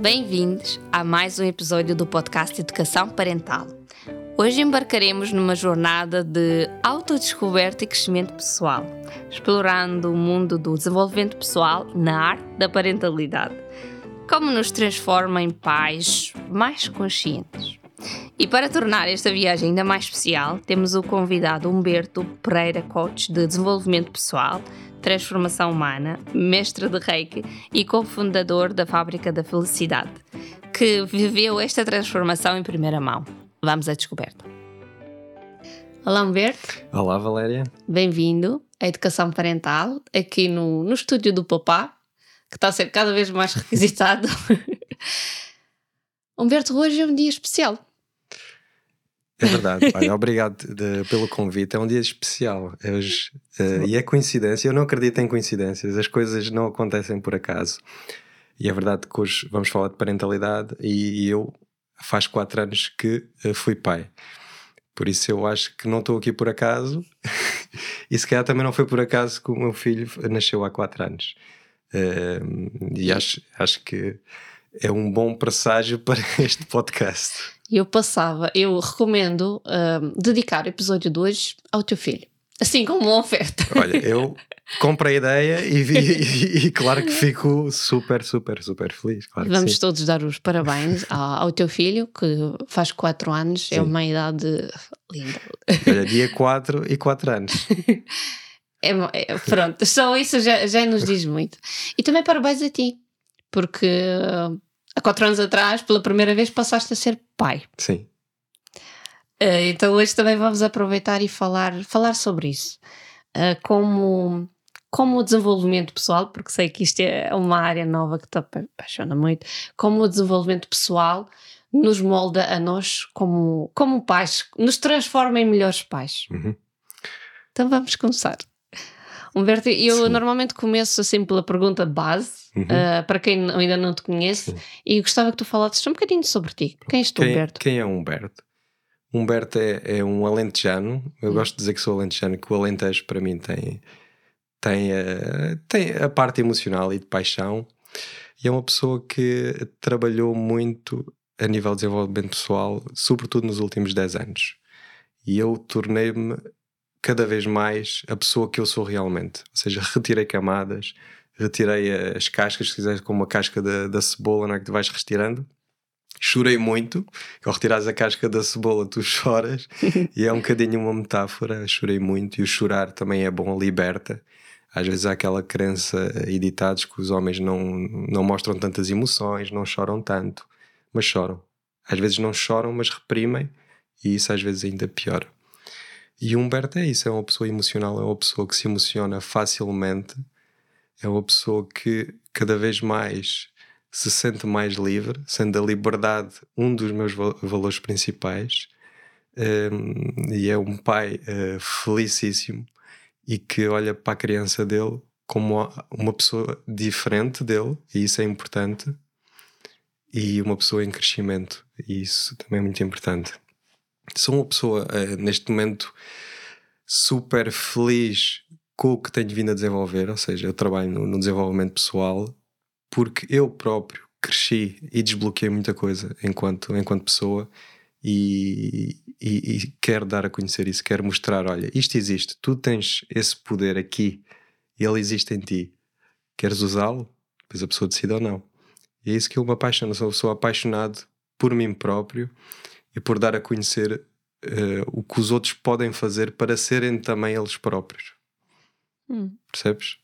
Bem-vindos a mais um episódio do podcast Educação Parental. Hoje embarcaremos numa jornada de autodescoberta e crescimento pessoal, explorando o mundo do desenvolvimento pessoal na arte da parentalidade. Como nos transforma em pais mais conscientes. E para tornar esta viagem ainda mais especial, temos o convidado Humberto Pereira, coach de desenvolvimento pessoal, transformação humana, mestre de Reiki e cofundador da Fábrica da Felicidade, que viveu esta transformação em primeira mão. Vamos à descoberta. Olá, Humberto. Olá, Valéria. Bem-vindo à Educação Parental, aqui no, no estúdio do Papá, que está a ser cada vez mais requisitado. Humberto, hoje é um dia especial. É verdade. Olha, obrigado de, pelo convite. É um dia especial. Hoje, uh, e é coincidência. Eu não acredito em coincidências. As coisas não acontecem por acaso. E é verdade que hoje vamos falar de parentalidade e, e eu faz quatro anos que uh, fui pai. Por isso eu acho que não estou aqui por acaso. e se calhar também não foi por acaso que o meu filho nasceu há quatro anos. Uh, e acho, acho que é um bom presságio para este podcast. Eu passava, eu recomendo uh, dedicar o episódio 2 ao teu filho. Assim como uma oferta. Olha, eu comprei a ideia e, vi, e, e, claro que fico super, super, super feliz. Claro Vamos todos dar os parabéns ao, ao, teu filho, que faz 4 anos, é sim. é uma idade linda. Olha, dia 4 e 4 anos. É, é, pronto, só isso já, já nos diz muito. E também parabéns a ti, porque há quatro anos atrás, pela primeira vez, passaste a ser pai. Sim. Uh, então hoje também vamos aproveitar e falar, falar sobre isso. Uh, como, como o desenvolvimento pessoal, porque sei que isto é uma área nova que te apaixona muito, como o desenvolvimento pessoal nos molda a nós como, como pais, nos transforma em melhores pais. Uhum. Então vamos começar. Humberto, eu Sim. normalmente começo assim pela pergunta base, uhum. uh, para quem ainda não te conhece, Sim. e gostava que tu falasses um bocadinho sobre ti. Quem és tu, quem, Humberto? Quem é Humberto? Humberto é, é um alentejano, eu uhum. gosto de dizer que sou alentejano, que o alentejo para mim tem, tem, a, tem a parte emocional e de paixão, e é uma pessoa que trabalhou muito a nível de desenvolvimento pessoal, sobretudo nos últimos 10 anos. E eu tornei-me cada vez mais a pessoa que eu sou realmente. Ou seja, retirei camadas, retirei as cascas, se quiseres, como a casca da, da cebola, não é que tu vais retirando. Chorei muito, ao retirares a casca da cebola, tu choras, e é um bocadinho uma metáfora. Chorei muito, e o chorar também é bom, liberta. Às vezes há aquela crença editados que os homens não, não mostram tantas emoções, não choram tanto, mas choram. Às vezes não choram, mas reprimem, e isso às vezes ainda piora. E Humberto é isso, é uma pessoa emocional, é uma pessoa que se emociona facilmente, é uma pessoa que cada vez mais se sente mais livre, sendo a liberdade um dos meus valores principais, um, e é um pai uh, felicíssimo e que olha para a criança dele como uma pessoa diferente dele, e isso é importante, e uma pessoa em crescimento, e isso também é muito importante sou uma pessoa, uh, neste momento, super feliz com o que tenho vindo a desenvolver, ou seja, eu trabalho no, no desenvolvimento pessoal porque eu próprio cresci e desbloqueei muita coisa enquanto, enquanto pessoa e, e, e, quero dar a conhecer isso, quero mostrar: olha, isto existe, tu tens esse poder aqui, ele existe em ti, queres usá-lo? Depois a pessoa decide ou não. E é isso que eu me apaixono, sou, sou apaixonado por mim próprio e por dar a conhecer uh, o que os outros podem fazer para serem também eles próprios. Hum. Percebes?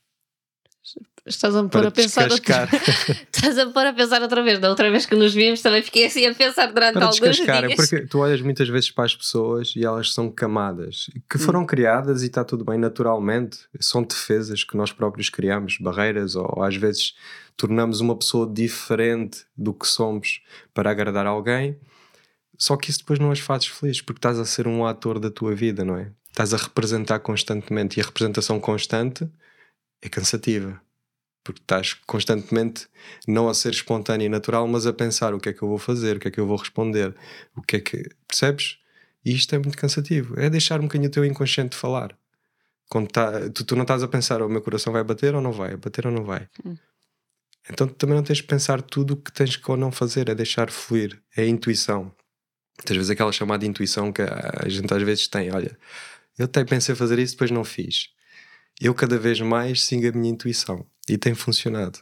Estás a me pôr a pensar outra... Estás a pôr a pensar outra vez. Da outra vez que nos vimos também fiquei assim a pensar durante para alguns dias. Porque tu olhas muitas vezes para as pessoas e elas são camadas que hum. foram hum. criadas e está tudo bem naturalmente. São defesas que nós próprios criamos, barreiras, ou, ou às vezes tornamos uma pessoa diferente do que somos para agradar alguém só que isso depois não as fazes felizes porque estás a ser um ator da tua vida, não é? Estás a representar constantemente e a representação constante é cansativa. porque estás constantemente não a ser espontâneo e natural, mas a pensar o que é que eu vou fazer, o que é que eu vou responder, o que é que. Percebes? E isto é muito cansativo. É deixar um bocadinho o teu inconsciente falar. Quando tá, tu, tu não estás a pensar, o meu coração vai bater ou não vai, bater ou não vai. Hum. Então também não tens de pensar tudo o que tens que ou não fazer, é deixar fluir, é a intuição. Muitas vezes aquela chamada intuição que a gente às vezes tem, olha, eu até pensei fazer isso, depois não fiz. Eu cada vez mais sigo a minha intuição e tem funcionado.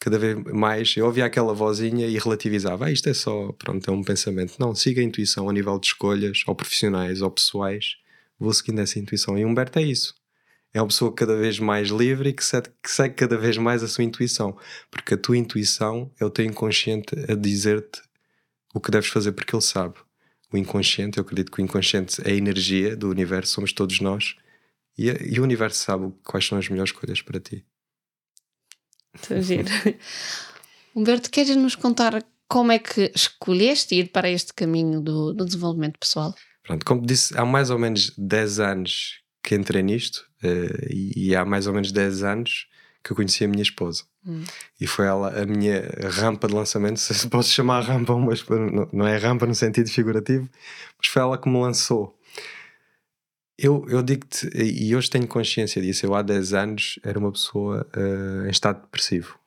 Cada vez mais eu ouvia aquela vozinha e relativizava, ah, isto é só, pronto, é um pensamento. Não, siga a intuição a nível de escolhas, ou profissionais ou pessoais, vou seguindo essa intuição. E Humberto é isso é uma pessoa cada vez mais livre e que segue, que segue cada vez mais a sua intuição. Porque a tua intuição é o teu inconsciente a dizer-te o que deves fazer, porque ele sabe. O inconsciente, eu acredito que o inconsciente é a energia do universo, somos todos nós, e, e o universo sabe quais são as melhores escolhas para ti. Estou giro. Humberto, queres nos contar como é que escolheste ir para este caminho do, do desenvolvimento pessoal? Pronto, como disse, há mais ou menos 10 anos que entrei nisto uh, e, e, há mais ou menos 10 anos que eu conheci a minha esposa. Hum. E foi ela a minha rampa de lançamento, se posso chamar rampa, mas não é rampa no sentido figurativo, mas foi ela que me lançou. Eu, eu digo-te, e hoje tenho consciência disso, eu há 10 anos era uma pessoa uh, em estado depressivo.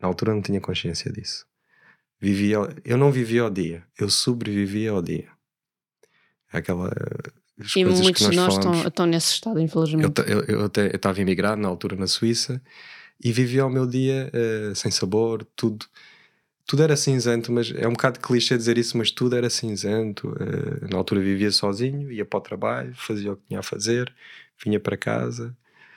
Na altura não tinha consciência disso. Vivia, eu não vivia ao dia, eu sobrevivia ao dia. Aquela as e muitos de nós estão, estão, nesse estado, infelizmente. Eu, eu, eu estava imigrado na altura na Suíça e vivia o meu dia uh, sem sabor, tudo. Tudo era cinzento, mas é um bocado clichê dizer isso, mas tudo era cinzento. Uh, na altura vivia sozinho, ia para o trabalho, fazia o que tinha a fazer, vinha para casa,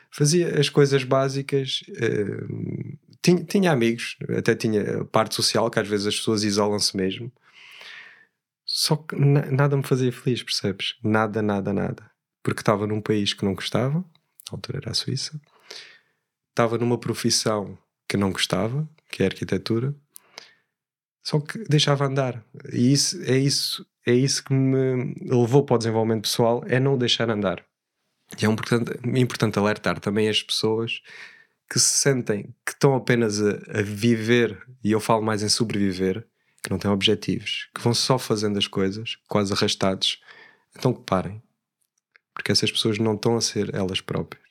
fazia as coisas básicas. Uh, tinha, tinha amigos, até tinha parte social, que às vezes as pessoas isolam-se mesmo. Só que nada me fazia feliz, percebes? Nada, nada, nada. Porque estava num país que não gostava, na altura era a Suíça, estava numa profissão que não gostava, que é a arquitetura, só que deixava andar. E isso, é, isso, é isso que me levou para o desenvolvimento pessoal, é não deixar andar. E é um importante, importante alertar também as pessoas que se sentem que estão apenas a, a viver, e eu falo mais em sobreviver, que não têm objetivos, que vão só fazendo as coisas, quase arrastados, então que parem. Porque essas pessoas não estão a ser elas próprias.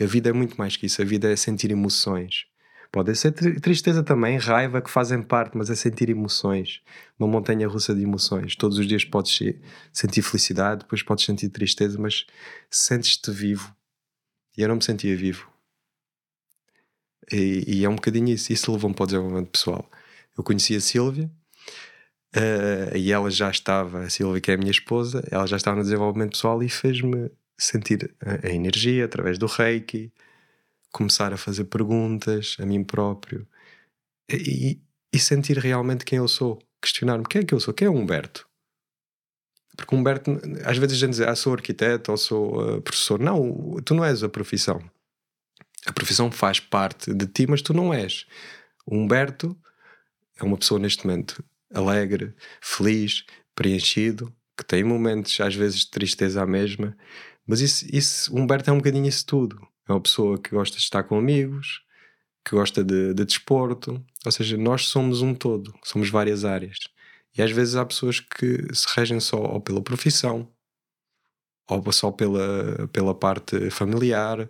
A vida é muito mais que isso. A vida é sentir emoções. Pode ser tristeza também, raiva, que fazem parte, mas é sentir emoções. Uma montanha russa de emoções. Todos os dias podes sentir felicidade, depois podes sentir tristeza, mas sentes-te vivo. E eu não me sentia vivo. E, e é um bocadinho isso. Isso levou-me para o desenvolvimento pessoal eu conheci a Silvia uh, e ela já estava, a Silvia, que é a minha esposa, ela já estava no desenvolvimento pessoal e fez-me sentir a, a, energia através do reiki, começar a fazer perguntas a mim próprio e, e sentir realmente quem eu sou. Questionar-me quem é que eu sou, quem é o Humberto? Porque Humberto, às vezes a gente diz, ah, sou arquiteto ou sou uh, professor. Não, tu não és a profissão. A profissão faz parte de ti, mas tu não és. O Humberto é uma pessoa neste momento alegre, feliz, preenchido, que tem momentos às vezes de tristeza à mesma, mas isso, isso Humberto é um bocadinho isso tudo. É uma pessoa que gosta de estar com amigos, que gosta de, de desporto, ou seja, nós somos um todo, somos várias áreas. E às vezes há pessoas que se regem só ou pela profissão, ou só pela, pela parte familiar,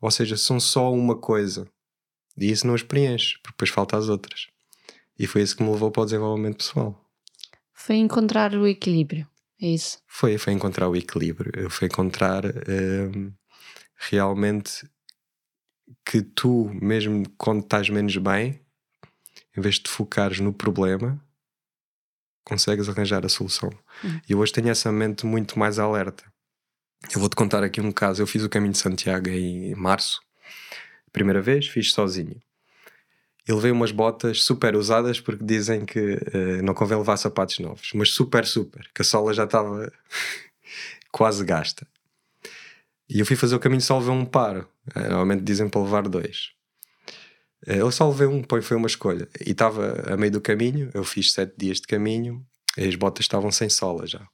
ou seja, são só uma coisa. E isso não as preenche, porque depois falta as outras. E foi isso que me levou para o desenvolvimento pessoal. Foi encontrar o equilíbrio, é isso? Foi, foi encontrar o equilíbrio. Foi encontrar um, realmente que tu, mesmo quando estás menos bem, em vez de te focares no problema, consegues arranjar a solução. Uhum. E hoje tenho essa mente muito mais alerta. Eu vou-te contar aqui um caso. Eu fiz o caminho de Santiago em março. Primeira vez, fiz sozinho. Ele veio umas botas super usadas porque dizem que uh, não convém levar sapatos novos, mas super, super, que a sola já estava quase gasta. E eu fui fazer o caminho só levei um par. Uh, normalmente dizem para levar dois. Uh, eu só levei um, foi uma escolha. E estava a meio do caminho, eu fiz sete dias de caminho e as botas estavam sem sola já.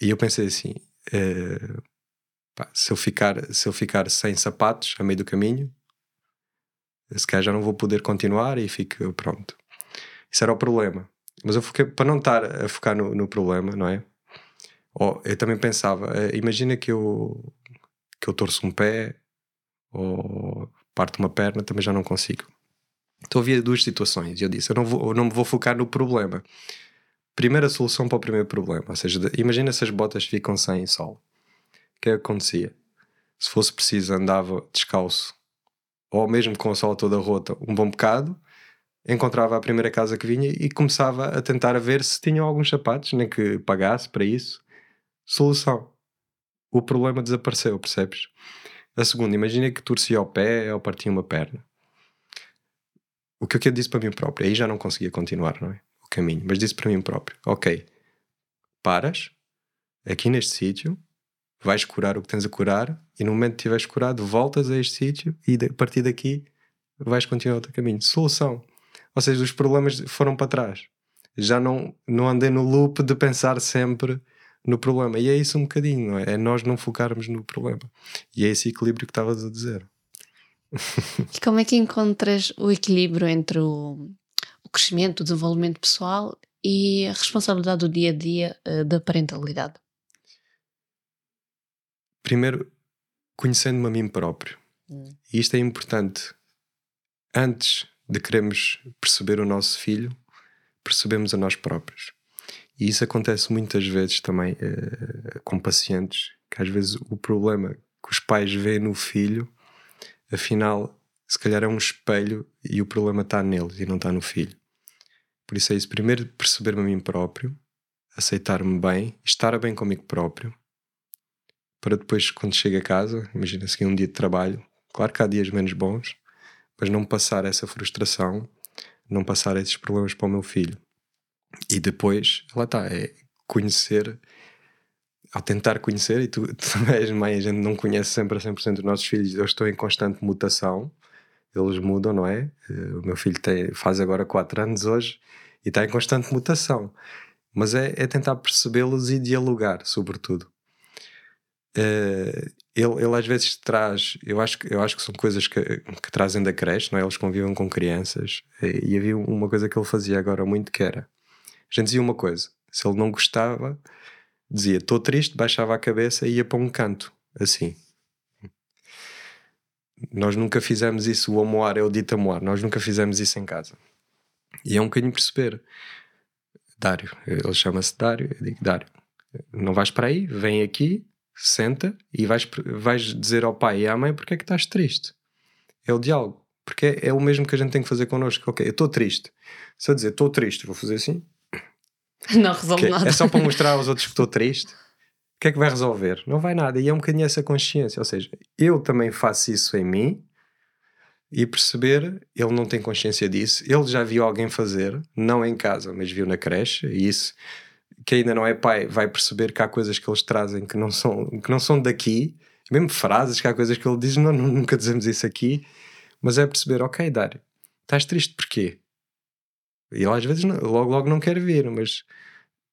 E eu pensei assim: se, eu ficar, se eu ficar sem sapatos a meio do caminho, se calhar já não vou poder continuar e fico pronto. Isso era o problema. Mas eu fiquei, para não estar a focar no, no problema, não é? Oh, eu também pensava, eh, imagina que eu, que eu torço um pé ou parto uma perna, também já não consigo. Então havia duas situações e eu disse: eu não, vou, eu não me vou focar no problema. Primeira solução para o primeiro problema, ou seja, imagina se as botas ficam sem sol. O que é que acontecia? Se fosse preciso, andava descalço ou mesmo com a sola toda rota, um bom bocado, encontrava a primeira casa que vinha e começava a tentar ver se tinham alguns sapatos, nem que pagasse para isso. Solução. O problema desapareceu, percebes? A segunda, imagina que torcia o pé ou partia uma perna. O que eu disse para mim próprio, aí já não conseguia continuar, não é? O caminho, mas disse para mim próprio: ok, paras aqui neste sítio, vais curar o que tens a curar e no momento que tiveres curado, voltas a este sítio e a partir daqui vais continuar o teu caminho. Solução. Ou seja, os problemas foram para trás. Já não, não andei no loop de pensar sempre no problema. E é isso um bocadinho, não é? É nós não focarmos no problema. E é esse equilíbrio que estavas a dizer. E como é que encontras o equilíbrio entre o, o crescimento, o desenvolvimento pessoal e a responsabilidade do dia a dia uh, da parentalidade? Primeiro, conhecendo-me a mim próprio. Hum. E isto é importante. Antes de queremos perceber o nosso filho, percebemos a nós próprios. E isso acontece muitas vezes também uh, com pacientes, que às vezes o problema que os pais veem no filho, afinal, se calhar é um espelho e o problema está neles e não está no filho. Por isso é isso. Primeiro, perceber-me a mim próprio, aceitar-me bem, estar bem comigo próprio, para depois, quando chego a casa, imagina seguir um dia de trabalho, claro que há dias menos bons, mas não passar essa frustração, não passar esses problemas para o meu filho. E depois, lá está, é conhecer, ao tentar conhecer, e tu, também és mãe, a gente não conhece sempre a 100% dos nossos filhos, eu estou em constante mutação, eles mudam, não é? O meu filho tem, faz agora 4 anos hoje e está em constante mutação. Mas é, é tentar percebê-los e dialogar, sobretudo. Uh, ele, ele às vezes traz, eu acho, eu acho que são coisas que, que trazem da creche, não é? eles convivem com crianças, e, e havia uma coisa que ele fazia agora muito que era, a gente dizia uma coisa, se ele não gostava, dizia estou triste, baixava a cabeça e ia para um canto, assim. Nós nunca fizemos isso, o amoar é o dito amoar, nós nunca fizemos isso em casa. E é um bocadinho perceber. Dário, ele chama-se Dário, eu digo Dário, não vais para aí, vem aqui, senta e vais, vais dizer ao pai e à mãe porque é que estás triste. É o diálogo. Porque é, é o mesmo que a gente tem que fazer connosco. Ok, eu estou triste. Se eu dizer estou triste, vou fazer assim. Não resolve nada. É só para mostrar aos outros que estou triste. O que é que vai resolver? Não vai nada. E é um bocadinho essa consciência. Ou seja, eu também faço isso em mim e perceber, ele não tem consciência disso. Ele já viu alguém fazer, não em casa, mas viu na creche. E isso que ainda não é pai vai perceber que há coisas que eles trazem que não são, que não são daqui, mesmo frases, que há coisas que ele diz, não, nunca dizemos isso aqui, mas é perceber, ok, Dário, estás triste porquê? E ele às vezes não, logo, logo não quer vir, mas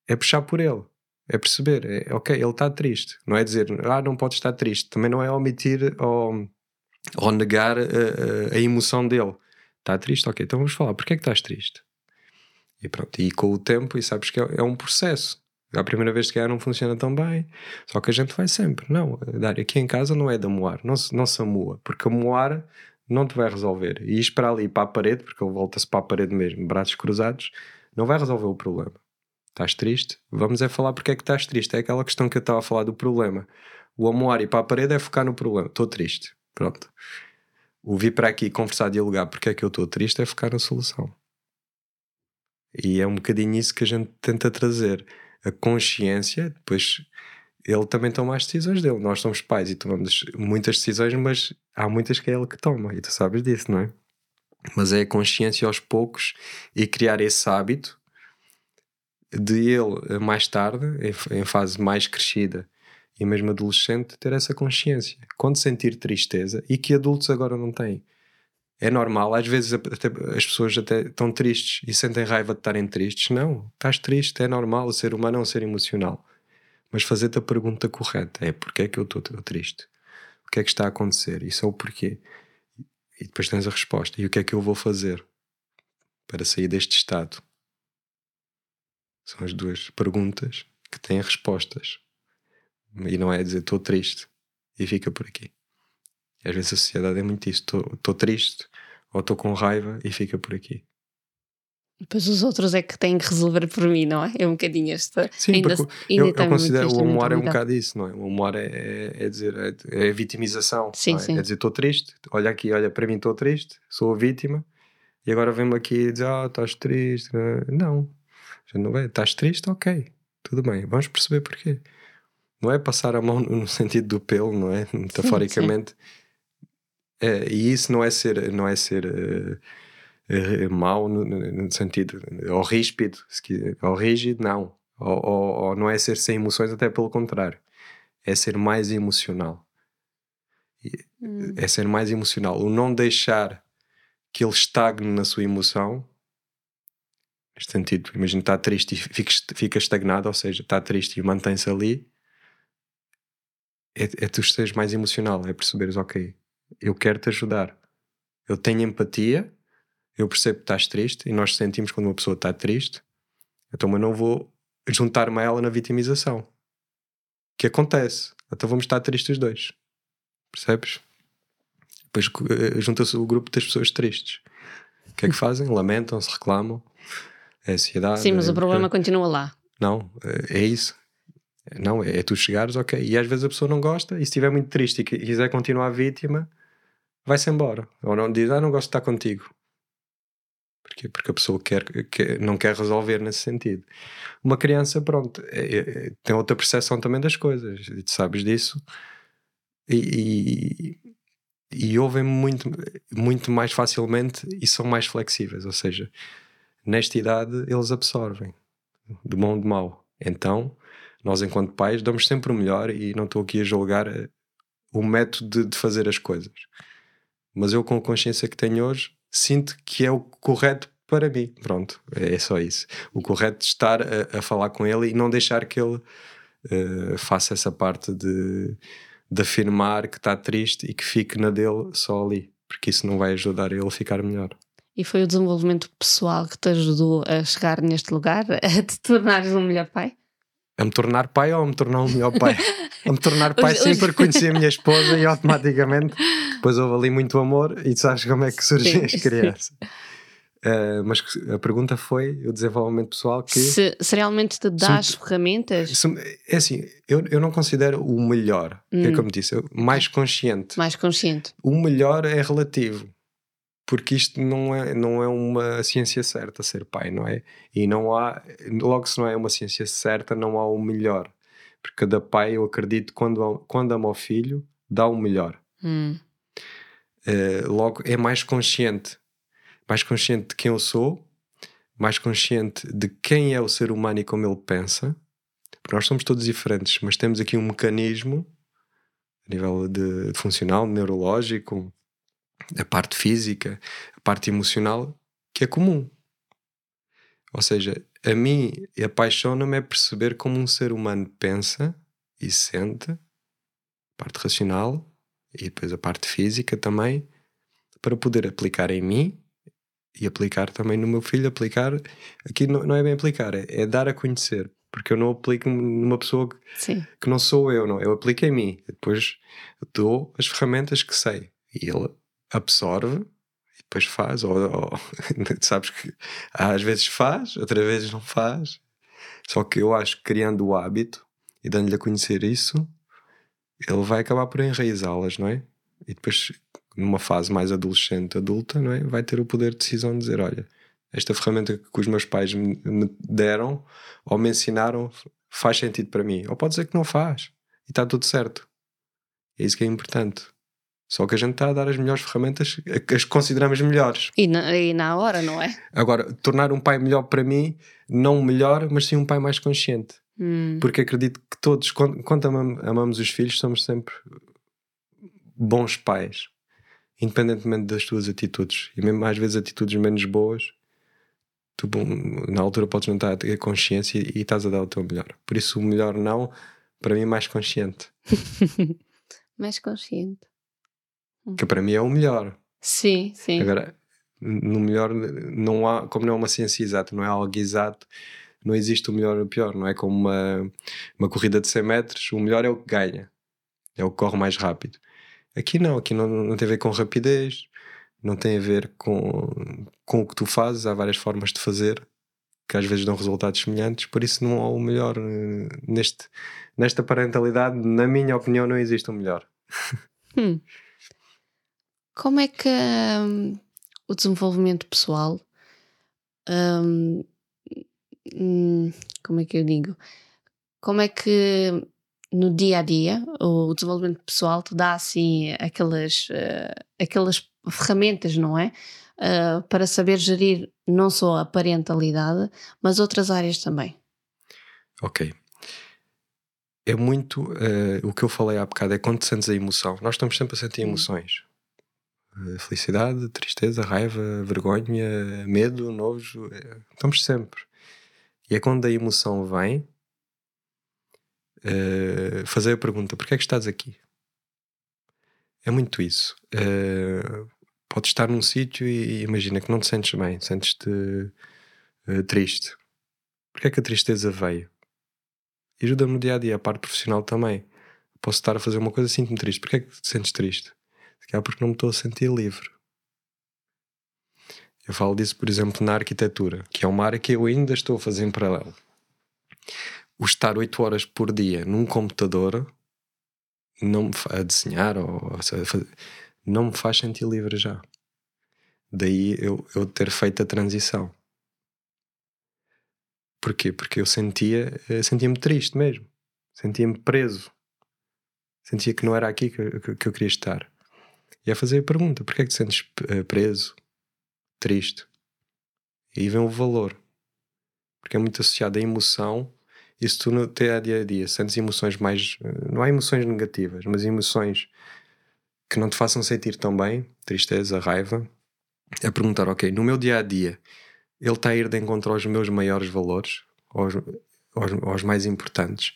é puxar por ele, é perceber, é, ok, ele está triste, não é dizer, ah, não pode estar triste, também não é omitir ou, ou negar a, a, a emoção dele. Está triste? Ok, então vamos falar, porquê é que estás triste? E pronto, e com o tempo, e sabes que é, é um processo. A primeira vez que é não funciona tão bem, só que a gente vai sempre. Não, Dário, aqui em casa não é de amoar, não se, não se amoa, porque amoar não te vai resolver. E esperar ali para a parede, porque ele volta-se para a parede mesmo, braços cruzados, não vai resolver o problema. Estás triste? Vamos é falar porque é que estás triste. É aquela questão que eu estava a falar do problema. O amoar e para a parede é focar no problema. Estou triste. Pronto. O vir para aqui conversar, dialogar porque é que eu estou triste é focar na solução. E é um bocadinho isso que a gente tenta trazer. A consciência, depois ele também toma as decisões dele. Nós somos pais e tomamos muitas decisões, mas há muitas que é ele que toma, e tu sabes disso, não é? Mas é a consciência aos poucos e criar esse hábito de ele, mais tarde, em fase mais crescida e mesmo adolescente, ter essa consciência. Quando sentir tristeza, e que adultos agora não têm é normal. Às vezes as pessoas até estão tristes e sentem raiva de estarem tristes. Não, estás triste, é normal. O ser humano é um ser emocional. mas fazer-te a pergunta correta: é porque é que eu estou triste? O que é que está a acontecer? Isso é o porquê. E depois tens a resposta. E o que é que eu vou fazer para sair deste estado? São as duas perguntas que têm respostas. E não é dizer estou triste e fica por aqui. E às vezes a sociedade é muito isso: estou triste ou estou com raiva e fica por aqui. Depois os outros é que têm que resolver por mim, não é? É um bocadinho esta. Sim, ainda, ainda eu, eu considero o humor é um bocado isso, não é? O humor é, é, é dizer, é, é vitimização. Sim, é? sim. é dizer, estou triste, olha aqui, olha para mim, estou triste, sou a vítima, e agora vem-me aqui e diz, ah, estás triste. Não, já não é, estás triste, ok, tudo bem, vamos perceber porquê. Não é passar a mão no sentido do pelo, não é? Metaforicamente. Sim, sim. É, e isso não é ser, não é ser. Uh, uh, mau no, no, sentido, ou ríspido, ou rígido, não. Ou, ou, ou, não é ser sem emoções, até pelo contrário. É ser mais emocional. Hum. É ser mais emocional. O não deixar que ele estagne na sua emoção. Neste sentido, imagina está triste e fica, estagnado, ou seja, está triste e mantém-se ali. É, é tu seres mais emocional, é perceberes, ok, eu quero te ajudar. Eu tenho empatia, eu percebo que estás triste e nós sentimos quando uma pessoa está triste, então eu não vou juntar-me a ela na vitimização. Que acontece. Então vamos estar tristes os dois. Percebes? Depois eh, junta-se o grupo das pessoas tristes. O que é que fazem? Lamentam-se, reclamam. É ansiedade. Sim, mas é, o problema continua lá. Não, é, é isso. Não, é tu chegares, ok. E às vezes a pessoa não gosta e se estiver muito triste e quiser continuar vítima, vai-se embora. Ou não diz, ah, não gosto de estar contigo. Porquê? Porque a pessoa quer, quer, não quer resolver nesse sentido. Uma criança, pronto, é, é, tem outra percepção também das coisas, e tu sabes disso, e, e, e ouvem muito, muito mais facilmente e são mais flexíveis, ou seja, nesta idade eles absorvem, de bom de mau. Então, nós enquanto pais damos sempre o melhor e não estou aqui a julgar eh, o método de, de fazer as coisas. Mas eu com a consciência que tenho hoje, sinto que é o correto para mim. Pronto, é só isso. O correto de estar a, a falar com ele e não deixar que ele uh, faça essa parte de, de afirmar que está triste e que fique na dele só ali, porque isso não vai ajudar ele a ficar melhor. E foi o desenvolvimento pessoal que te ajudou a chegar neste lugar, a te tornares um melhor pai? A me tornar pai ou a me tornar um melhor pai? a me tornar pai sim, porque conheci a minha esposa e automaticamente depois houve ali muito amor e tu sabes como é que surgem as crianças. Uh, mas a pergunta foi o desenvolvimento pessoal que se, se realmente te dá as ferramentas se, é assim, eu, eu não considero o melhor hum. é como disse, mais consciente mais consciente o melhor é relativo porque isto não é, não é uma ciência certa ser pai, não é? E não há, logo se não é uma ciência certa, não há o melhor. Porque cada pai, eu acredito, quando, quando ama o filho, dá o melhor. Hum. Uh, logo é mais consciente, mais consciente de quem eu sou, mais consciente de quem é o ser humano e como ele pensa, porque nós somos todos diferentes, mas temos aqui um mecanismo a nível de, de funcional, neurológico, a parte física, a parte emocional, que é comum. Ou seja, a mim apaixona-me é perceber como um ser humano pensa e sente, parte racional, e depois a parte física também, para poder aplicar em mim e aplicar também no meu filho. Aplicar, aqui não, não é bem aplicar, é, é, dar a conhecer, porque eu não aplico numa pessoa que, que não sou eu, não. Eu aplico em mim, depois dou as ferramentas que sei e ele absorve e depois faz. Ou, ou sabes que às vezes faz, outras vezes não faz. Só que eu acho que criando o hábito e dando-lhe a conhecer isso, ele vai acabar por enraizá-las, não é? E depois, numa fase mais adolescente, adulta, não é? Vai ter o poder de decisão de dizer: olha, esta ferramenta que os meus pais me deram ou me ensinaram faz sentido para mim. Ou pode dizer que não faz e está tudo certo. É isso que é importante. Só que a gente está a dar as melhores ferramentas que as consideramos melhores. E na, e na hora, não é? Agora, tornar um pai melhor para mim, não melhor, mas sim um pai mais consciente. Hum. Porque acredito que todos, quando, quando amamos os filhos, somos sempre bons pais, independentemente das tuas atitudes. E mesmo às vezes atitudes menos boas, tu na altura podes não estar a ter consciência e, e estás a dar o teu melhor. Por isso, o melhor não, para mim, mais consciente. mais consciente. Que para mim é o melhor. Sim, sim. Agora, no melhor, não há, como não é uma ciência exata, não é algo exato, não existe o melhor ou o pior. Não é como uma, uma corrida de 100 metros, o melhor é o que ganha, é o que corre mais rápido. Aqui não, aqui não, não tem a ver com rapidez, não tem a ver com, com o que tu fazes, há várias formas de fazer que às vezes dão resultados semelhantes, por isso não há o melhor eh, neste, nesta parentalidade, na minha opinião, não existe o melhor. Hum. Como é que hum, o desenvolvimento pessoal hum, hum, como é que eu digo? Como é que no dia a dia o desenvolvimento pessoal te dá assim aquelas, uh, aquelas ferramentas, não é? Uh, para saber gerir não só a parentalidade, mas outras áreas também. Ok. É muito uh, o que eu falei há bocado, é quando sentes a emoção. Nós estamos sempre a sentir emoções. Felicidade, tristeza, raiva, vergonha, medo, nojo. Estamos sempre. E é quando a emoção vem, uh, fazer a pergunta: porquê é que estás aqui? É muito isso. Uh, podes estar num sítio e, imagina que não te sentes bem, sentes-te uh, triste. Porquê é que a tristeza veio? Ajuda-me no dia a dia, a parte profissional também. Posso estar a fazer uma coisa e sinto-me triste. Porquê é que te sentes triste? Se é porque não me estou a sentir livre. Eu falo disso, por exemplo, na arquitetura, que é uma área que eu ainda estou a fazer em paralelo. O estar 8 horas por dia num computador não a desenhar ou a fazer, não me faz sentir livre já. Daí eu, eu ter feito a transição. Porquê? Porque eu sentia, eh, sentia-me triste mesmo. Sentia-me preso. Sentia que não era aqui que, que, que, eu queria estar. E a fazer a pergunta: porquê é que te sentes eh, preso, triste? E aí vem o valor. Porque é muito associado à emoção. Se tu no teu dia a dia sentes emoções mais. Eh, não há emoções negativas, mas emoções que não te façam sentir tão bem, tristeza, raiva, é perguntar, ok, no meu dia a dia, ele está a ir de encontro aos meus maiores valores, aos, aos, aos mais importantes,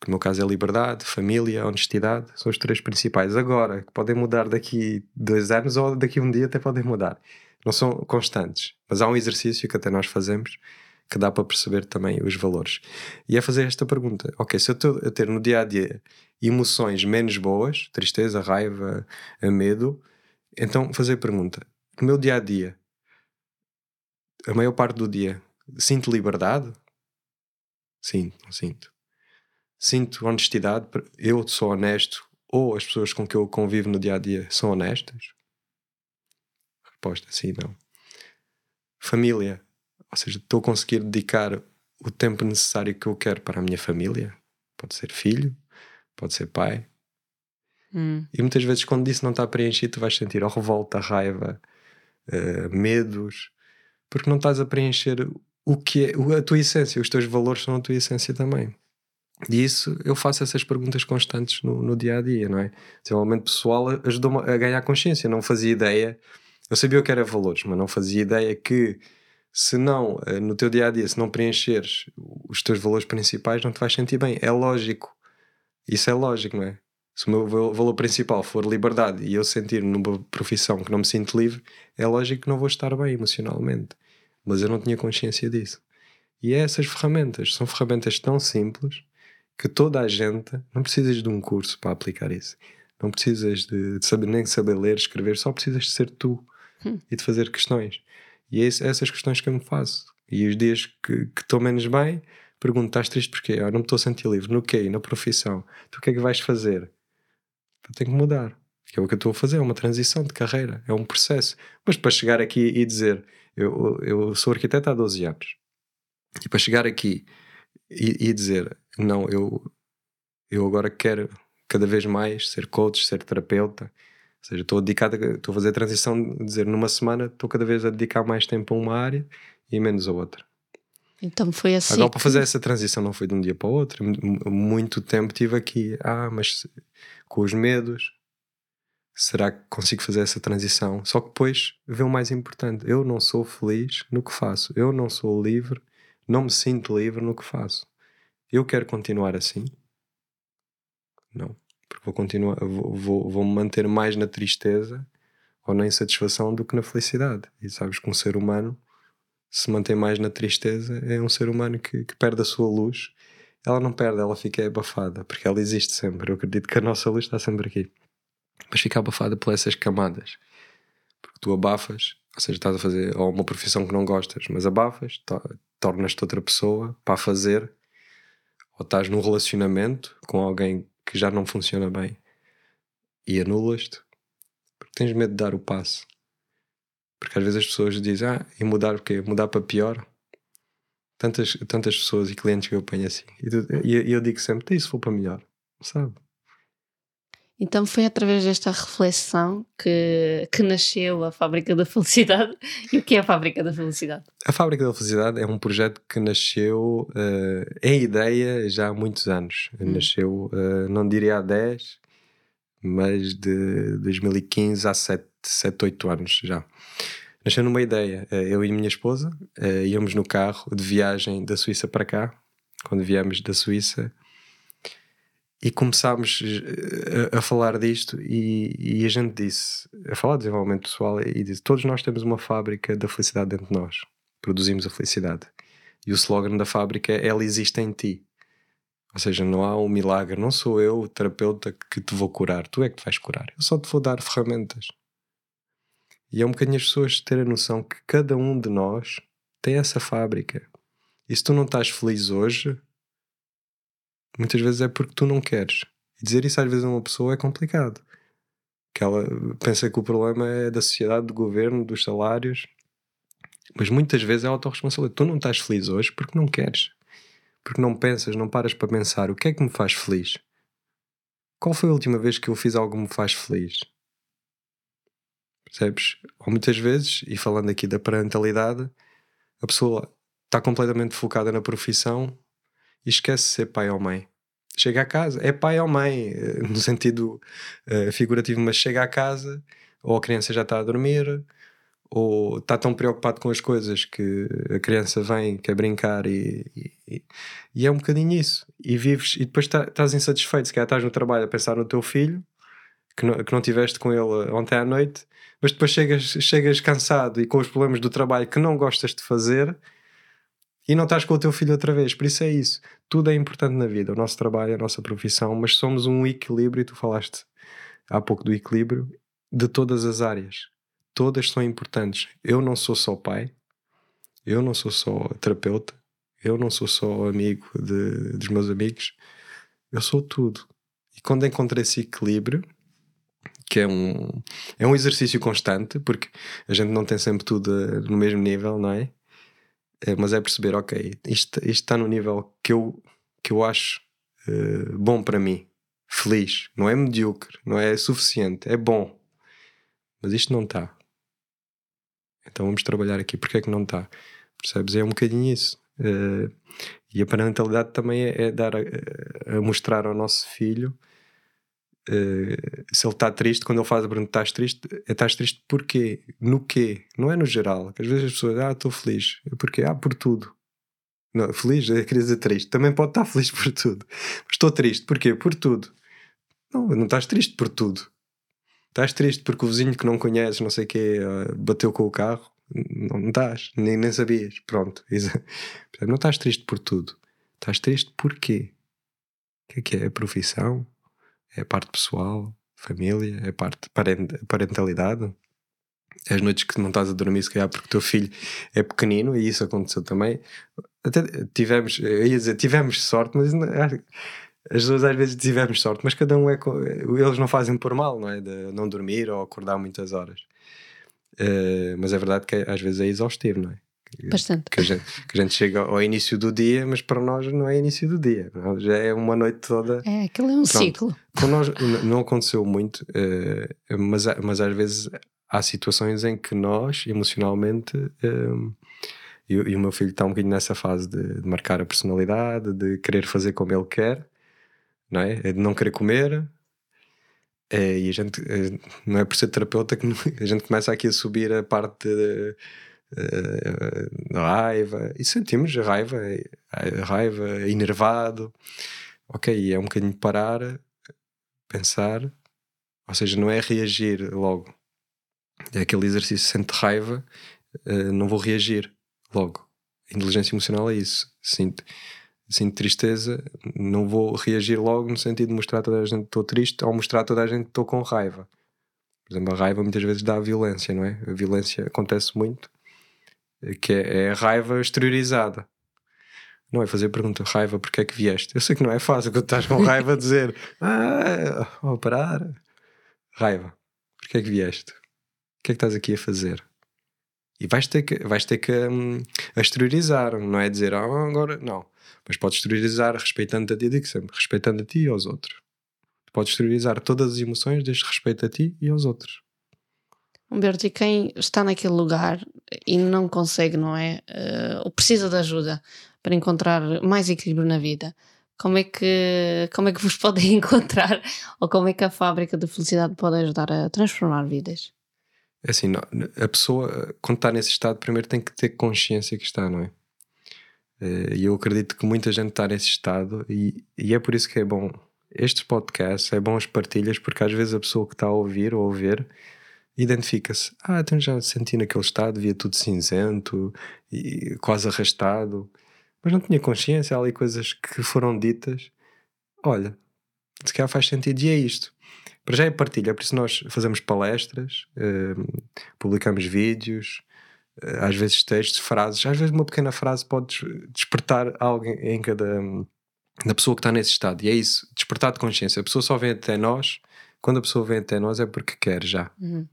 que no meu caso é liberdade, família, honestidade, são os três principais. Agora, que podem mudar daqui dois anos ou daqui um dia até podem mudar. Não são constantes, mas há um exercício que até nós fazemos que dá para perceber também os valores. E é fazer esta pergunta: ok, se eu estou a ter no dia a dia emoções menos boas, tristeza, raiva, medo, então fazer a pergunta: no meu dia a dia, a maior parte do dia, sinto liberdade? Sinto, não sinto. Sinto honestidade? Eu sou honesto? Ou as pessoas com que eu convivo no dia a dia são honestas? Resposta: sim, não. Família, ou seja, estou a conseguir dedicar o tempo necessário que eu quero para a minha família? Pode ser filho, pode ser pai. Hum. E muitas vezes, quando isso não está preenchido, tu vais sentir a revolta, a raiva, uh, medos, porque não estás a preencher o que é a tua essência, os teus valores são a tua essência também. E isso eu faço essas perguntas constantes no, no dia a dia, não é? Desenvolvimento pessoal ajudou-me a ganhar consciência. Não fazia ideia, eu sabia o que era valores, mas não fazia ideia que se não, eh, no teu dia a dia, se não preencheres os teus valores principais, não te vais sentir bem. É lógico. Isso é lógico, não é? Se o meu valor principal for liberdade e eu sentir numa profissão que não me sinto livre, é lógico que não vou estar bem emocionalmente. Mas eu não tinha consciência disso. E é essas ferramentas, são ferramentas tão simples que toda a gente, não precisas de um curso para aplicar isso. Não precisas de, de saber nem saber ler, escrever, só precisas de ser tu hum. e de fazer questões. E é essas questões que eu me faço. E os dias que estou menos bem, pergunto: estás triste porquê? Eu não me estou a sentir livre. No quê? Na profissão. Tu o que é que vais fazer? Eu tenho que mudar. Que é o que eu estou a fazer, é uma transição de carreira, é um processo. Mas para chegar aqui e dizer, eu, eu sou arquiteto há 12 anos, e para chegar aqui e, e dizer, não, eu, eu agora quero cada vez mais ser coach, ser terapeuta, ou seja, estou dedicado, estou a fazer a transição de dizer numa semana estou cada vez a dedicar mais tempo a uma área e menos a outra. Então foi assim. Agora, para fazer essa transição não foi de um dia para o outro. Muito tempo tive aqui, ah, mas com os medos, será que consigo fazer essa transição? Só que depois vê o mais importante: eu não sou feliz no que faço, eu não sou livre, não me sinto livre no que faço. Eu quero continuar assim. Não. Porque vou continuar, vou, vou, vou me manter mais na tristeza ou na insatisfação do que na felicidade. E sabes que um ser humano se mantém mais na tristeza é um ser humano que, que perde a sua luz. Ela não perde, ela fica abafada, porque ela existe sempre. Eu acredito que a nossa luz está sempre aqui. Mas fica abafada por essas camadas. Porque tu abafas, ou seja, estás a fazer ou uma profissão que não gostas, mas abafas, tornas-te outra pessoa para fazer, ou estás num relacionamento com alguém que já não funciona bem e anulas-te porque tens medo de dar o passo. Porque às vezes as pessoas dizem, ah, e mudar o quê? Mudar para pior? Tantas, tantas pessoas e clientes que eu apanho assim. E, tu, e eu digo sempre, e se for para melhor? Sabe? Então foi através desta reflexão que, que nasceu a Fábrica da Felicidade. E o que é a Fábrica da Felicidade? A Fábrica da Felicidade é um projeto que nasceu uh, em ideia já há muitos anos. Hum. Nasceu, uh, não diria há 10, mas de 2015 há 7, 7 8 anos já. Nasceu numa ideia. Uh, eu e minha esposa íamos no carro de viagem da Suíça para cá. Quando viemos da Suíça, e começámos eh, a, a falar disto e, e, a gente disse, a falar de desenvolvimento pessoal e disse, todos nós temos uma fábrica da felicidade dentro de nós, produzimos a felicidade. E o slogan da fábrica é ela existe em ti. Ou seja, não há um milagre, não sou eu o terapeuta que te vou curar, tu é que te vais curar, eu só te vou dar ferramentas. E é um bocadinho as pessoas terem a noção que cada um de nós tem essa fábrica. E se tu não estás feliz hoje Muitas vezes é porque tu não queres. E dizer isso às vezes a uma pessoa é complicado. Que ela pensa que o problema é da sociedade, do governo, dos salários. Mas muitas vezes é autorresponsabilidade. Tu não estás feliz hoje porque não queres. Porque não pensas, não paras para pensar o que é que me faz feliz. Qual foi a última vez que eu fiz algo que me faz feliz? Percebes? Ou muitas vezes, e falando aqui da parentalidade, a pessoa está completamente focada na profissão e esquece de ser pai ou mãe. Chega a casa, é pai ou mãe, eh, no sentido uh, figurativo, mas chega a casa, ou a criança já está a dormir, ou está tão preocupado com as coisas que a criança vem, quer brincar e, e, e é um bocadinho isso. E vives, e depois tá, estás insatisfeito, se calhar estás no trabalho a pensar no teu filho, que não, que não tiveste com ele ontem à noite, mas depois chegas, chegas cansado e com os problemas do trabalho que não gostas de fazer e não estás com o teu filho outra vez. Por isso é isso. Tudo é importante na vida, o nosso trabalho, a nossa profissão, mas somos um equilíbrio, e tu falaste há pouco do equilíbrio, de todas as áreas. Todas são importantes. Eu não sou só pai, eu não sou só terapeuta, eu não sou só amigo de, dos meus amigos, eu sou tudo. E quando encontro esse equilíbrio, que é um, é um exercício constante, porque a gente não tem sempre tudo no mesmo nível, não é? É, mas é perceber, ok, isto, isto está no nível que eu, que eu acho uh, bom para mim, feliz, não é medíocre, não é suficiente, é bom, mas isto não está. Então vamos trabalhar aqui, porque é que não está? Percebes? É um bocadinho isso. Uh, e a parentalidade também é, é dar a, a, mostrar ao nosso filho Uh, se ele está triste, quando ele faz a pergunta: estás triste? É estás triste porquê? No quê? Não é no geral. Às vezes as pessoas, ah, estou feliz. É porquê? Ah, por tudo. Não, feliz, é querer dizer triste. Também pode estar feliz por tudo. Estou triste, porquê? Por tudo. Não, não estás triste por tudo. Estás triste porque o vizinho que não conheces, não sei o quê, uh, bateu com o carro. Não, não estás, nem, nem sabias. Pronto. não estás triste por tudo. Estás triste porquê? O que é que é? A profissão? É a parte pessoal, família, é a parte parentalidade. É as noites que não estás a dormir, se calhar porque o teu filho é pequenino, e isso aconteceu também. Até tivemos, eu ia dizer, tivemos sorte, mas não, as pessoas às vezes tivemos sorte, mas cada um é. Eles não fazem por mal, não é? De não dormir ou acordar muitas horas. Uh, mas é verdade que às vezes é exaustivo, não é? Bastante. Que a, gente, que a gente chega ao início do dia, mas para nós não é início do dia, não? já é uma noite toda. É, aquilo é um Pronto. ciclo. Com nós não aconteceu muito, uh, mas, mas às vezes há situações em que nós, emocionalmente, uh, e, e, o meu filho está um bocadinho nessa fase de, de, marcar a personalidade, de querer fazer como ele quer, não é? é de não querer comer. É, e a gente, não é por ser terapeuta que a gente começa aqui a subir a parte de, uh, raiva, e sentimos raiva, raiva, enervado. Ok, é um bocadinho parar, pensar, ou seja, não é reagir logo. É aquele exercício, sente raiva, uh, não vou reagir logo. A inteligência emocional é isso. Sinto, sinto tristeza, não vou reagir logo no sentido de mostrar a toda a gente que estou triste ou mostrar a toda a gente que estou com raiva. Por exemplo, a raiva muitas vezes dá a violência, não é? A violência acontece muito, que é, é a raiva exteriorizada. Não é fazer pergunta, raiva, porque é que vieste? Eu sei que não é fácil quando estás com raiva dizer, ah, vou parar. Raiva, porque é que vieste? O que é que estás aqui a fazer? E vais ter que, vais ter que um, exteriorizar, não é dizer, ah, agora, não. Mas podes exteriorizar respeitando a ti, digo sempre, respeitando a ti e aos outros. Podes exteriorizar todas as emoções desde respeito a ti e aos outros. Humberto, e quem está naquele lugar e não consegue, não é? Uh, ou precisa de ajuda para encontrar mais equilíbrio na vida, como é que, como é que vos podem encontrar? Ou como é que a fábrica de felicidade pode ajudar a transformar vidas? É assim, não, a pessoa, quando está nesse estado, primeiro tem que ter consciência que está, não é? Eh, e eu acredito que muita gente está nesse estado, e, e é por isso que é bom estes podcasts, é bom as partilhas, porque às vezes a pessoa que está a ouvir ou a ver identifica-se. Ah, então já senti naquele estado, via tudo cinzento e quase arrastado, mas não tinha consciência. Há ali coisas que foram ditas. Olha, se calhar faz sentido e é isto. Para já é partilha, por isso nós fazemos palestras, uh, publicamos vídeos, uh, às vezes textos, frases. Às vezes uma pequena frase pode despertar alguém em cada. Da pessoa que está nesse estado. E é isso, despertar de consciência. A pessoa só vem até nós, quando a pessoa vem até nós é porque quer já. Uhum.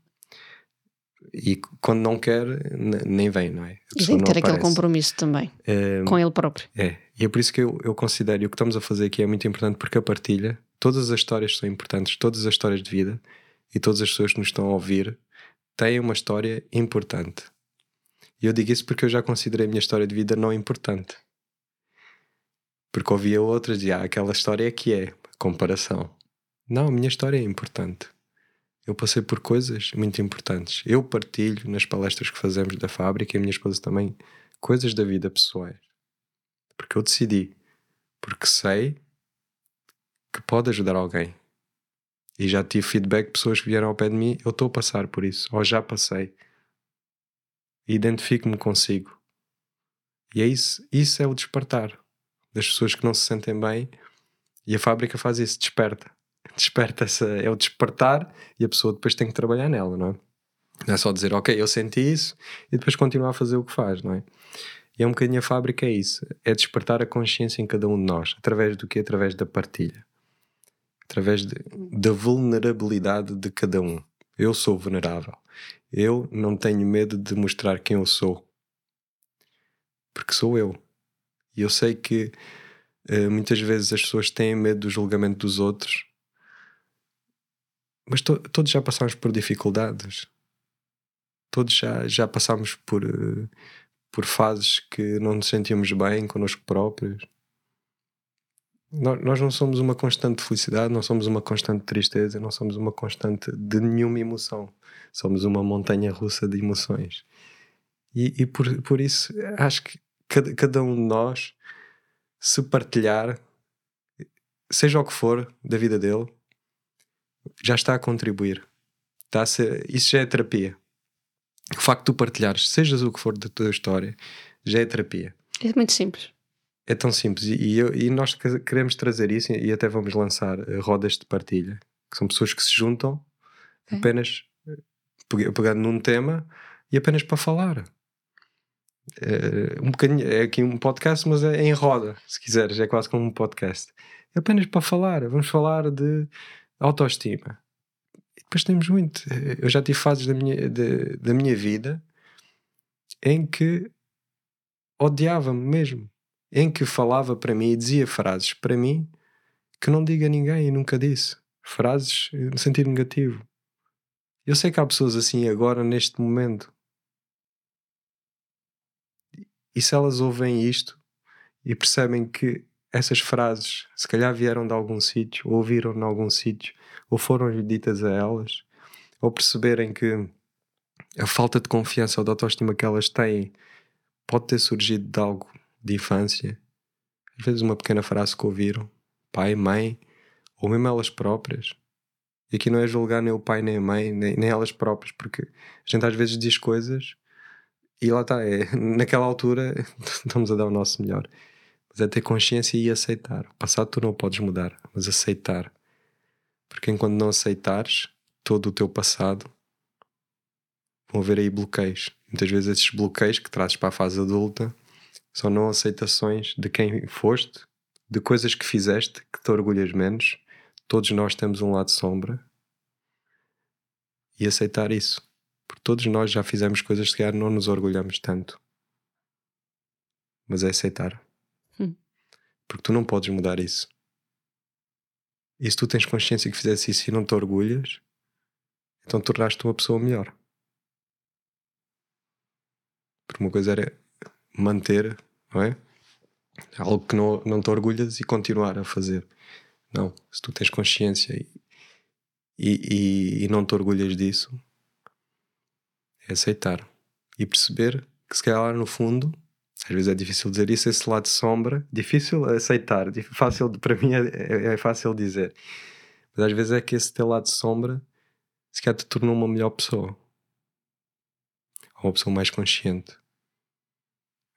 E quando não quer, nem vem, não é? e tem que ter aquele compromisso também é, com ele próprio. É, e é por isso que eu, eu considero, e o que estamos a fazer aqui é muito importante, porque a partilha, todas as histórias são importantes, todas as histórias de vida e todas as pessoas que nos estão a ouvir têm uma história importante. E eu digo isso porque eu já considerei a minha história de vida não importante. Porque ouvia outras e ah, aquela história é que é comparação. Não, a minha história é importante. Eu passei por coisas muito importantes. Eu partilho nas palestras que fazemos da fábrica e a minha esposa também coisas da vida pessoais. Porque eu decidi. Porque sei que pode ajudar alguém. E já tive feedback de pessoas que vieram ao pé de mim, eu estou a passar por isso, ou já passei. Identifico-me consigo. E é isso, isso é o despertar das pessoas que não se sentem bem e a fábrica faz isso, desperta. Desperta essa, é o despertar e a pessoa depois tem que trabalhar nela, não é? Não é só dizer, ok, eu senti isso e depois continuar a fazer o que faz, não é? E é um bocadinho a fábrica, é isso. É despertar a consciência em cada um de nós. Através do quê? Através da partilha. Através de, da vulnerabilidade de cada um. Eu sou vulnerável. Eu não tenho medo de mostrar quem eu sou. Porque sou eu. E eu sei que uh, muitas vezes as pessoas têm medo do julgamento dos outros, mas to todos já passamos por dificuldades. Todos já, já passámos por, por fases que não nos sentíamos bem connosco próprios. Nós, nós não somos uma constante felicidade, não somos uma constante tristeza, não somos uma constante de nenhuma emoção. Somos uma montanha russa de emoções. E, e por, por isso acho que cada, cada um de nós se partilhar, seja o que for da vida dele, já está a contribuir. Está a ser, isso já é terapia. O facto de tu partilhares, sejas o que for da tua história, já é terapia. É muito simples. É tão simples. E, eu, e nós queremos trazer isso e até vamos lançar eh, rodas de partilha, que são pessoas que se juntam okay. apenas eh, pegando num tema e apenas para falar. Uh, um bocadinho, é aqui um podcast, mas é em roda, se quiseres, é quase como um podcast. É apenas para falar, vamos falar de autoestima. E depois temos muito. Eu já tive fases da minha, de, da minha vida em que odiava-me mesmo, em que falava para mim e dizia frases para mim que não diga a ninguém e nunca disse. Frases no sentido negativo. Eu sei que há pessoas assim agora, neste momento, e se elas ouvem isto e percebem que essas frases se calhar vieram de algum sítio, ou ouviram em algum sítio, ou foram ditas a elas, ou perceberem que a falta de confiança ou de autoestima que elas têm pode ter surgido de algo de infância, às vezes uma pequena frase que ouviram, pai, mãe, ou mesmo elas próprias, E aqui não é julgar nem o pai, nem a mãe, nem, nem elas próprias, porque a gente às vezes diz coisas e lá está, é, naquela altura estamos a dar o nosso melhor. Mas é ter consciência e aceitar. O passado tu não podes mudar, mas aceitar. Porque enquanto não aceitares todo o teu passado, vão haver aí bloqueios. Muitas vezes esses bloqueios que trazes para a fase adulta são não aceitações de quem foste, de coisas que fizeste que te orgulhas menos. Todos nós temos um lado sombra. E aceitar isso. Porque todos nós já fizemos coisas que não nos orgulhamos tanto. Mas é aceitar. Hum. Porque tu não podes mudar isso. E se tu tens consciência que fizeste isso e não te orgulhas, então tornaste-te uma pessoa melhor. Porque uma coisa era manter, não é? Algo que não, não te orgulhas e continuar a fazer. Não, se tu tens consciência e, e, e não te orgulhas disso, é aceitar e perceber que se calhar no fundo, às vezes é difícil dizer isso, esse lado sombra, difícil aceitar, fácil para mim é, é, é fácil dizer, mas às vezes é que esse teu lado sombra se calhar te tornou uma melhor pessoa, uma pessoa mais consciente.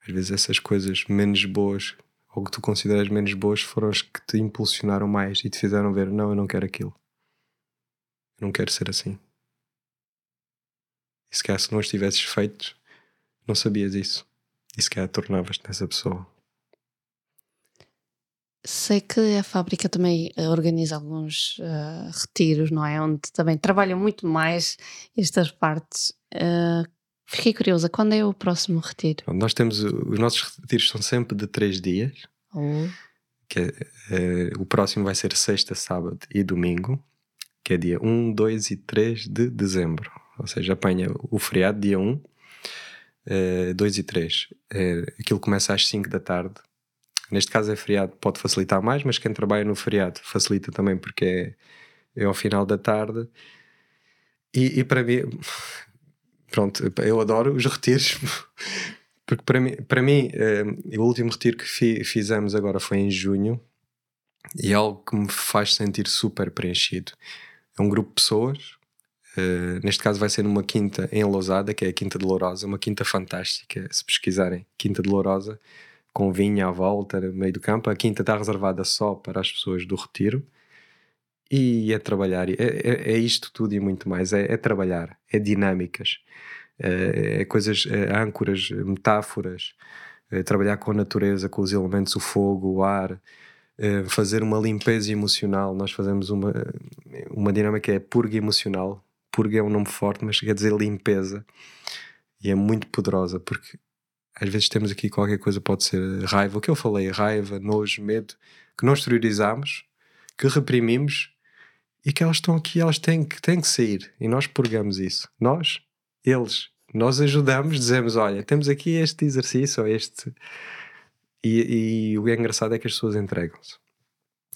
Às vezes essas coisas menos boas, ou que tu consideras menos boas, foram as que te impulsionaram mais e te fizeram ver: não, eu não quero aquilo. Eu não quero ser assim. E se calhar se não os tivesses feito, não sabias isso. E se calhar tornavas-te nessa pessoa. Sei que a fábrica também eh, organiza alguns uh, retiros, não é? Onde também trabalham muito mais estas partes. Uh, Fiquei curiosa, quando é o próximo retiro? Nós temos, os nossos retiros são sempre de três dias. Oh. Que é, é, o próximo vai ser sexta, sábado e domingo, que é dia 1, 2 e 3 de dezembro. Ou seja, apanha o feriado, dia 1, 2 eh, e 3. É, aquilo começa às 5 da tarde. Neste caso é feriado, pode facilitar mais, mas quem trabalha no feriado facilita também porque é, é ao final da tarde. E, e para mim, pronto, eu adoro os retiros, porque para mim, para mim uh, o último retiro que fi, fizemos agora foi em junho e é algo que me faz sentir super preenchido. É um grupo de pessoas, uh, neste caso vai ser numa quinta em Lousada, que é a Quinta de Lourosa, uma quinta fantástica, se pesquisarem, Quinta de Lourosa, com vinha à volta, no meio do campo. A quinta está reservada só para as pessoas do retiro e é trabalhar, é, é, é, isto tudo e muito mais, é, é trabalhar, é dinâmicas, é, é coisas, é âncoras, metáforas, trabalhar com a natureza, com os elementos, o fogo, o ar, fazer uma limpeza emocional. Nós fazemos uma, uma dinâmica é purga emocional. Purga é um nome forte, mas quer dizer limpeza e é muito poderosa porque às vezes temos aqui qualquer coisa, pode ser raiva, o que eu falei, raiva, nojo, medo, que nós exteriorizamos, que reprimimos e que elas estão aqui, elas têm que, têm que sair. E nós purgamos isso. Nós, eles, nós ajudamos, dizemos: olha, temos aqui este exercício ou este. E, e o que é engraçado é que as pessoas entregam-se.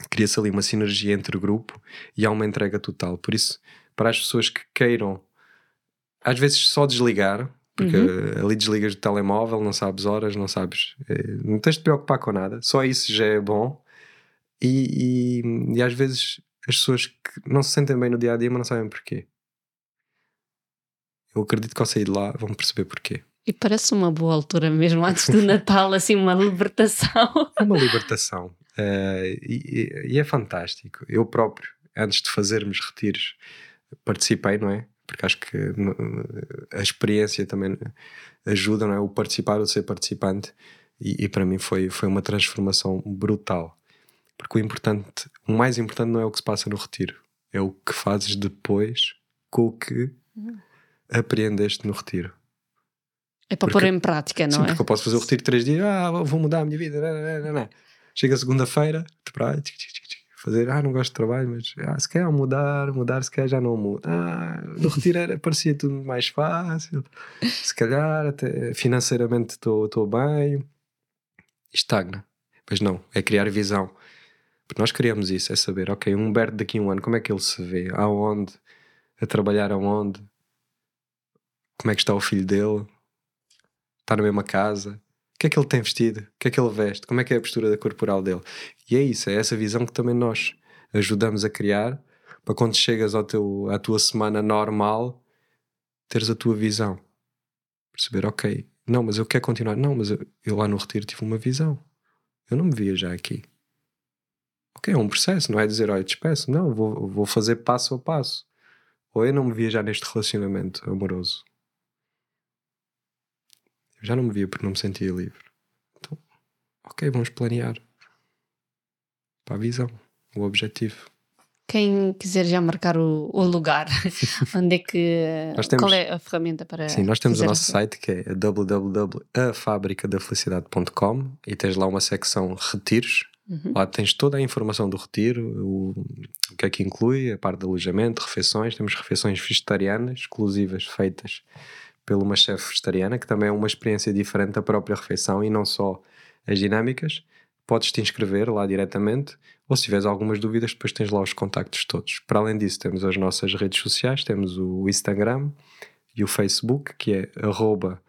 Cria-se ali uma sinergia entre o grupo e há uma entrega total. Por isso, para as pessoas que queiram, às vezes só desligar, porque uhum. ali desligas do telemóvel, não sabes horas, não sabes. Eh, não tens de te preocupar com nada, só isso já é bom. E, e, e às vezes as pessoas que não se sentem bem no dia a dia, mas não sabem porquê. Eu acredito que ao sair de lá vão perceber porquê. E parece uma boa altura mesmo antes do Natal, assim, uma libertação. É uma libertação. Uh, e, e, é fantástico. Eu próprio, antes de fazermos retiros, participei, não é? Porque acho que a experiência também ajuda, não é? O participar, o ser participante. E, e para mim foi, foi uma transformação brutal. Porque o importante, o mais importante não é o que se passa no retiro, é o que fazes depois com o que uhum. apreendeste no retiro. É para porque, pôr em prática, não sim, é? Porque eu posso fazer o retiro três dias, ah, vou mudar a minha vida, não, não, não, Chega segunda-feira, fazer, ah, não gosto de trabalho, mas ah, se quer mudar, mudar, se quer já não muda. Ah, no retiro parecia tudo mais fácil, se calhar até financeiramente estou bem, estagna. Mas não, é criar visão. Porque nós queríamos isso, é saber, ok, um Humberto daqui a um ano, como é que ele se vê? Aonde? A trabalhar aonde? Como é que está o filho dele? Está na mesma casa? Que é que ele tem vestido? O que é que ele veste? Como é que é a postura corporal dele? E é isso, é essa visão que também nós ajudamos a criar para quando chegas ao teu, à tua semana normal, teres a tua visão. Perceber, ok, não, mas eu quero continuar. Não, mas eu, eu lá no retiro tive uma visão. Eu não me via já aqui. Ok, é um processo, não é dizer, olha, despeço. Não, vou, vou fazer passo a passo. Ou eu não me via já neste relacionamento amoroso. Já não me via porque não me sentia livre. Então, ok, vamos planear. Para a visão, o objetivo. Quem quiser já marcar o, o lugar, onde é que. Temos- qual é a ferramenta para. Sim, nós temos o nosso site que é www.afabricadafelicidade.com e tens lá uma secção retiros. Uhum. Lá tens toda a informação do retiro, o, o que é que inclui, a parte de alojamento, refeições. Temos refeições vegetarianas, exclusivas, feitas por uma chefe vegetariana, que também é uma experiência diferente da própria refeição e não só as dinâmicas. Podes te inscrever lá diretamente, ou se tiveres algumas dúvidas, depois tens lá os contactos todos. Para além disso, temos as nossas redes sociais, temos o Instagram e o Facebook, que é arroba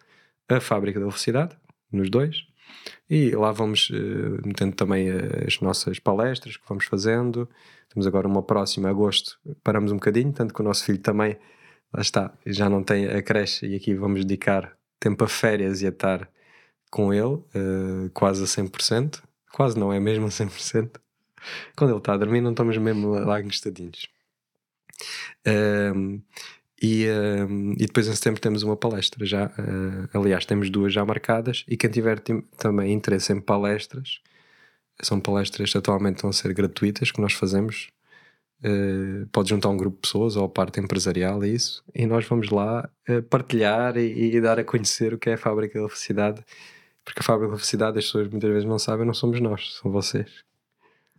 a Fábrica da Felicidade, nos dois. E lá vamos eh, metendo também eh, as nossas palestras que vamos fazendo. Temos agora uma próxima, agosto, paramos um bocadinho, tanto que o nosso filho também, lá está, já não tem a creche e aqui vamos dedicar tempo a férias e a estar com ele, eh, quase a 100%. Quase não é mesmo a 100%. Quando ele está a dormir, não estamos mesmo lá encostadinhos. Ehm, e, ehm, e depois em setembro temos uma palestra já. eh, aliás, temos duas já marcadas. E quem tiver também interesse em palestras, são palestras que atualmente a ser gratuitas que nós fazemos. Eh, pode juntar um grupo de pessoas ou a parte empresarial, é isso. E nós vamos lá eh, partilhar e, e dar a conhecer o que é a Fábrica da Felicidade. Porque a Fábrica da Felicidade, as pessoas muitas vezes não sabem, não somos nós, são vocês.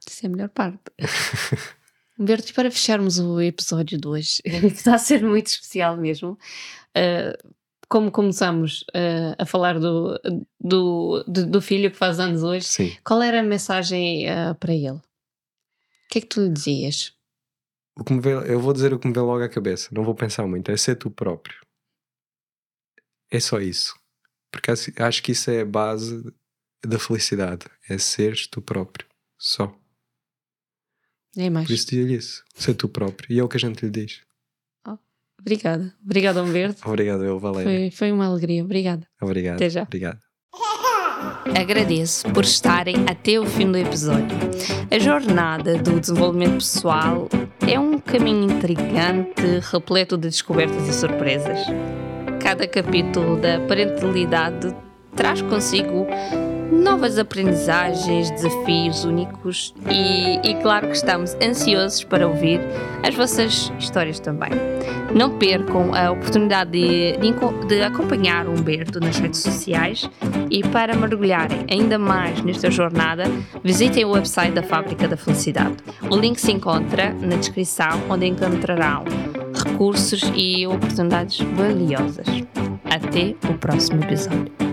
Isso é a melhor parte. Humberto, para fecharmos o episódio de hoje, que está a ser muito especial mesmo, eh, como começamos a falar do, do, do, do filho que faz anos hoje, Sim. qual era a mensagem para ele? O que é que tu lhe dizias? O que me vem, eu vou dizer o que me vem logo à cabeça, não vou pensar muito, é ser tu próprio. É só isso. Porque acho- que isso é a base da felicidade. É seres tu próprio. Só. Nem mais. Por isso digo-lhe isso. Ser tu próprio. E é o que a gente lhe diz. Obrigada. Obrigada, Humberto. Obrigado, eu, Valéria. Foi, foi uma alegria. Obrigada. Obrigado. Até já. Obrigado. Agradeço por estarem até o fim do episódio. A jornada do desenvolvimento pessoal é um caminho intrigante, repleto de descobertas e surpresas. Cada capítulo da parentalidade traz consigo novas aprendizagens, desafios únicos e, e claro que estamos ansiosos para ouvir as vossas histórias também. Não percam a oportunidade de, de de acompanhar o Humberto nas redes sociais e para mergulharem ainda mais nesta jornada, visitem o website da Fábrica da Felicidade. O link se encontra na descrição, onde encontrarão recursos e oportunidades valiosas. Até o próximo episódio.